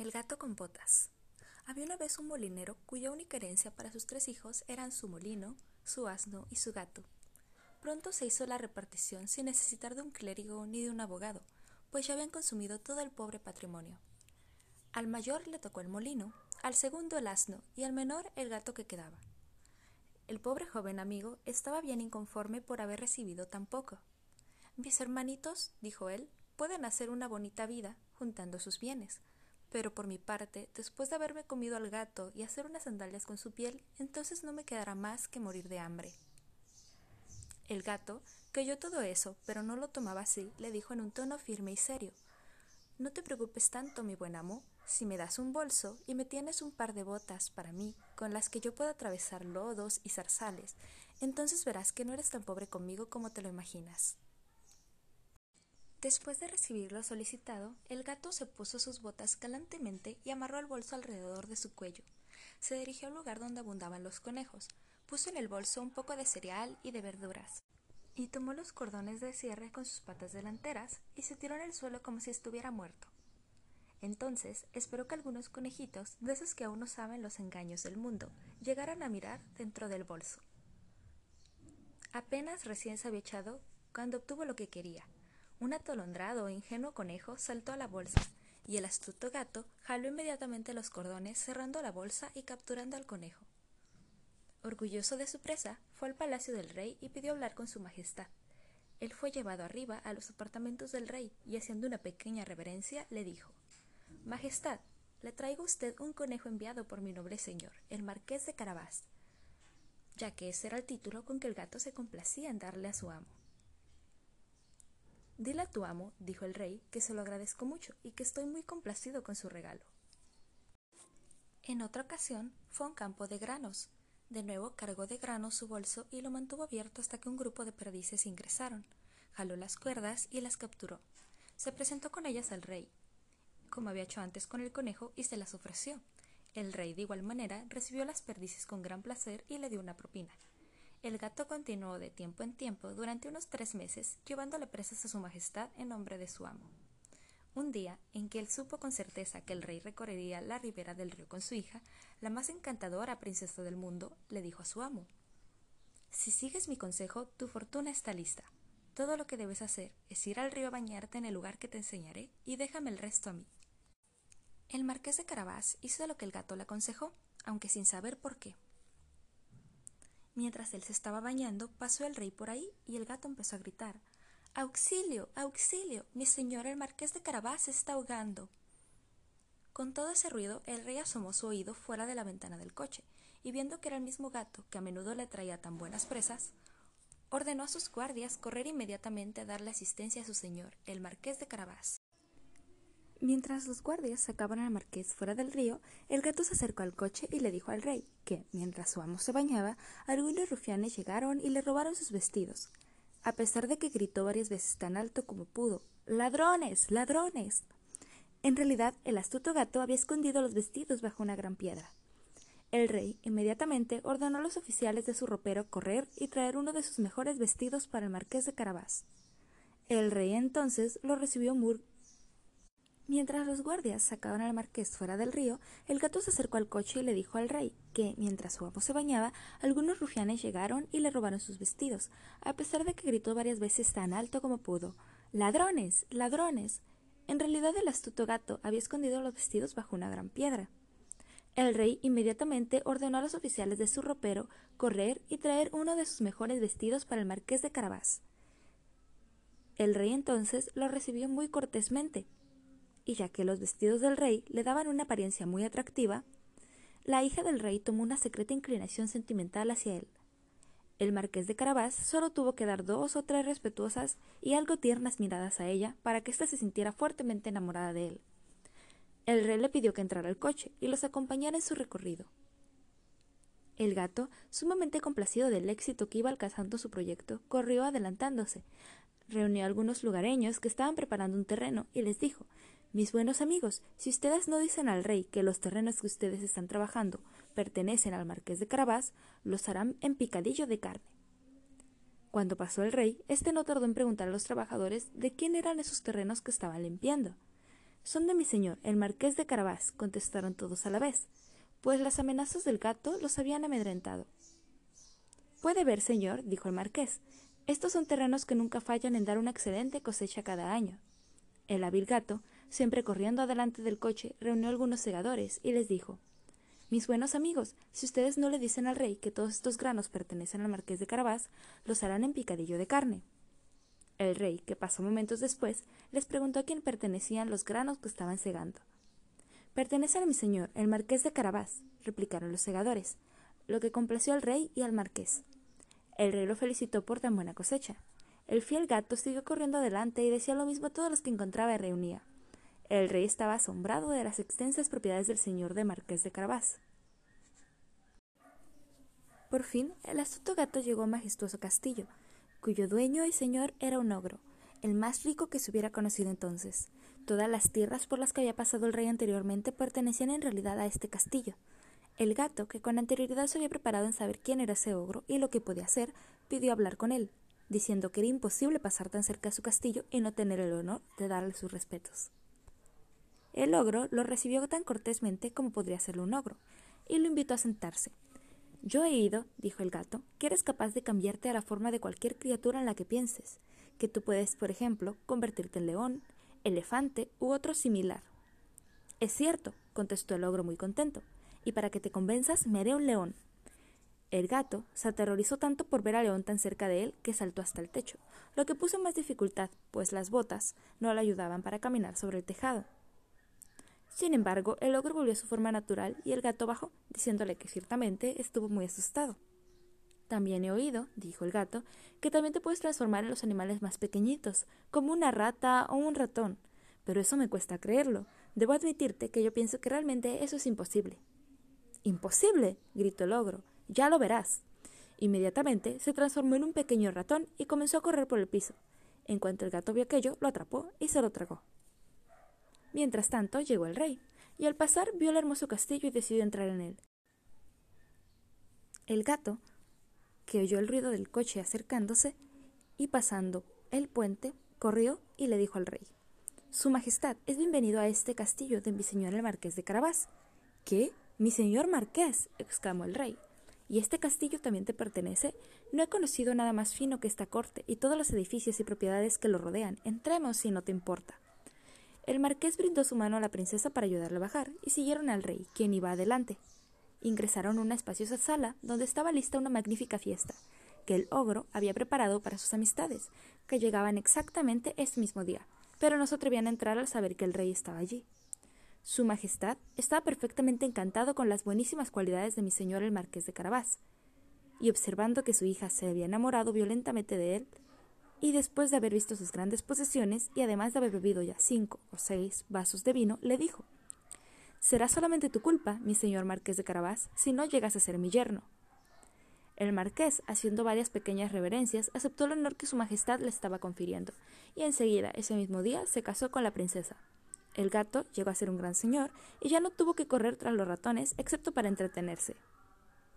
El gato con botas. Había una vez un molinero cuya única herencia para sus tres hijos eran su molino, su asno y su gato. Pronto se hizo la repartición sin necesitar de un clérigo ni de un abogado, pues ya habían consumido todo el pobre patrimonio. Al mayor le tocó el molino, al segundo el asno y al menor el gato que quedaba. El pobre joven amigo estaba bien inconforme por haber recibido tan poco. Mis hermanitos, dijo él, pueden hacer una bonita vida juntando sus bienes, pero por mi parte, después de haberme comido al gato y hacer unas sandalias con su piel, entonces no me quedará más que morir de hambre. El gato, que oyó todo eso, pero no lo tomaba así, le dijo en un tono firme y serio No te preocupes tanto, mi buen amo, si me das un bolso y me tienes un par de botas para mí, con las que yo pueda atravesar lodos y zarzales, entonces verás que no eres tan pobre conmigo como te lo imaginas. Después de recibir lo solicitado, el gato se puso sus botas galantemente y amarró el bolso alrededor de su cuello. Se dirigió al lugar donde abundaban los conejos, puso en el bolso un poco de cereal y de verduras, y tomó los cordones de cierre con sus patas delanteras y se tiró en el suelo como si estuviera muerto. Entonces esperó que algunos conejitos, de esos que aún no saben los engaños del mundo, llegaran a mirar dentro del bolso. Apenas recién se había echado cuando obtuvo lo que quería, un atolondrado e ingenuo conejo saltó a la bolsa, y el astuto gato jaló inmediatamente los cordones cerrando la bolsa y capturando al conejo. Orgulloso de su presa, fue al palacio del rey y pidió hablar con su majestad. Él fue llevado arriba a los apartamentos del rey y haciendo una pequeña reverencia le dijo Majestad, le traigo a usted un conejo enviado por mi noble señor, el marqués de Carabás, ya que ese era el título con que el gato se complacía en darle a su amo. Dile a tu amo, dijo el rey, que se lo agradezco mucho y que estoy muy complacido con su regalo. En otra ocasión fue a un campo de granos. De nuevo cargó de granos su bolso y lo mantuvo abierto hasta que un grupo de perdices ingresaron. Jaló las cuerdas y las capturó. Se presentó con ellas al rey, como había hecho antes con el conejo, y se las ofreció. El rey de igual manera recibió las perdices con gran placer y le dio una propina. El gato continuó de tiempo en tiempo durante unos tres meses llevándole presas a su majestad en nombre de su amo. Un día, en que él supo con certeza que el rey recorrería la ribera del río con su hija, la más encantadora princesa del mundo, le dijo a su amo Si sigues mi consejo, tu fortuna está lista. Todo lo que debes hacer es ir al río a bañarte en el lugar que te enseñaré y déjame el resto a mí. El marqués de Carabás hizo lo que el gato le aconsejó, aunque sin saber por qué. Mientras él se estaba bañando, pasó el rey por ahí y el gato empezó a gritar Auxilio, auxilio. Mi señor el marqués de Carabás se está ahogando. Con todo ese ruido, el rey asomó su oído fuera de la ventana del coche, y viendo que era el mismo gato que a menudo le traía tan buenas presas, ordenó a sus guardias correr inmediatamente a darle asistencia a su señor, el marqués de Carabás. Mientras los guardias sacaban al marqués fuera del río, el gato se acercó al coche y le dijo al rey que, mientras su amo se bañaba, algunos rufianes llegaron y le robaron sus vestidos, a pesar de que gritó varias veces tan alto como pudo ladrones. ladrones. En realidad, el astuto gato había escondido los vestidos bajo una gran piedra. El rey inmediatamente ordenó a los oficiales de su ropero correr y traer uno de sus mejores vestidos para el marqués de Carabás. El rey entonces lo recibió muy Mientras los guardias sacaban al marqués fuera del río, el gato se acercó al coche y le dijo al rey que, mientras su amo se bañaba, algunos rufianes llegaron y le robaron sus vestidos, a pesar de que gritó varias veces tan alto como pudo ladrones. ladrones. En realidad el astuto gato había escondido los vestidos bajo una gran piedra. El rey inmediatamente ordenó a los oficiales de su ropero correr y traer uno de sus mejores vestidos para el marqués de Carabás. El rey entonces lo recibió muy cortésmente y ya que los vestidos del rey le daban una apariencia muy atractiva, la hija del rey tomó una secreta inclinación sentimental hacia él. El marqués de Carabás solo tuvo que dar dos o tres respetuosas y algo tiernas miradas a ella para que ésta se sintiera fuertemente enamorada de él. El rey le pidió que entrara al coche y los acompañara en su recorrido. El gato, sumamente complacido del éxito que iba alcanzando su proyecto, corrió adelantándose, reunió a algunos lugareños que estaban preparando un terreno y les dijo mis buenos amigos, si ustedes no dicen al rey que los terrenos que ustedes están trabajando pertenecen al marqués de Carabás, los harán en picadillo de carne. Cuando pasó el rey, éste no tardó en preguntar a los trabajadores de quién eran esos terrenos que estaban limpiando. Son de mi señor, el marqués de Carabás, contestaron todos a la vez, pues las amenazas del gato los habían amedrentado. Puede ver, señor, dijo el marqués, estos son terrenos que nunca fallan en dar una excelente cosecha cada año. El hábil gato, siempre corriendo adelante del coche, reunió algunos segadores y les dijo Mis buenos amigos, si ustedes no le dicen al rey que todos estos granos pertenecen al marqués de Carabás, los harán en picadillo de carne. El rey, que pasó momentos después, les preguntó a quién pertenecían los granos que estaban segando. Pertenecen a mi señor, el marqués de Carabás, replicaron los segadores, lo que complació al rey y al marqués. El rey lo felicitó por tan buena cosecha. El fiel gato siguió corriendo adelante y decía lo mismo a todos los que encontraba y reunía. El rey estaba asombrado de las extensas propiedades del señor de Marqués de Carabás. Por fin, el astuto gato llegó a un majestuoso castillo, cuyo dueño y señor era un ogro, el más rico que se hubiera conocido entonces. Todas las tierras por las que había pasado el rey anteriormente pertenecían en realidad a este castillo. El gato, que con anterioridad se había preparado en saber quién era ese ogro y lo que podía hacer, pidió hablar con él, diciendo que era imposible pasar tan cerca a su castillo y no tener el honor de darle sus respetos. El ogro lo recibió tan cortésmente como podría hacerlo un ogro, y lo invitó a sentarse. Yo he oído, dijo el gato, que eres capaz de cambiarte a la forma de cualquier criatura en la que pienses, que tú puedes, por ejemplo, convertirte en león, elefante u otro similar. Es cierto, contestó el ogro muy contento, y para que te convenzas me haré un león. El gato se aterrorizó tanto por ver al león tan cerca de él que saltó hasta el techo, lo que puso más dificultad, pues las botas no le ayudaban para caminar sobre el tejado. Sin embargo, el ogro volvió a su forma natural y el gato bajó, diciéndole que ciertamente estuvo muy asustado. También he oído, dijo el gato, que también te puedes transformar en los animales más pequeñitos, como una rata o un ratón. Pero eso me cuesta creerlo. Debo admitirte que yo pienso que realmente eso es imposible. Imposible. gritó el ogro. Ya lo verás. Inmediatamente se transformó en un pequeño ratón y comenzó a correr por el piso. En cuanto el gato vio aquello, lo atrapó y se lo tragó. Mientras tanto llegó el rey, y al pasar vio el hermoso castillo y decidió entrar en él. El gato, que oyó el ruido del coche acercándose, y pasando el puente, corrió y le dijo al rey Su Majestad es bienvenido a este castillo de mi señor el marqués de Carabás. ¿Qué? Mi señor marqués. exclamó el rey. ¿Y este castillo también te pertenece? No he conocido nada más fino que esta corte y todos los edificios y propiedades que lo rodean. Entremos si no te importa. El marqués brindó su mano a la princesa para ayudarle a bajar y siguieron al rey, quien iba adelante. Ingresaron a una espaciosa sala donde estaba lista una magnífica fiesta, que el ogro había preparado para sus amistades, que llegaban exactamente ese mismo día, pero no se atrevían a entrar al saber que el rey estaba allí. Su Majestad estaba perfectamente encantado con las buenísimas cualidades de mi señor el marqués de Carabás, y observando que su hija se había enamorado violentamente de él, y después de haber visto sus grandes posesiones y además de haber bebido ya cinco o seis vasos de vino, le dijo Será solamente tu culpa, mi señor marqués de Carabás, si no llegas a ser mi yerno. El marqués, haciendo varias pequeñas reverencias, aceptó el honor que su majestad le estaba confiriendo, y enseguida, ese mismo día, se casó con la princesa. El gato llegó a ser un gran señor, y ya no tuvo que correr tras los ratones, excepto para entretenerse.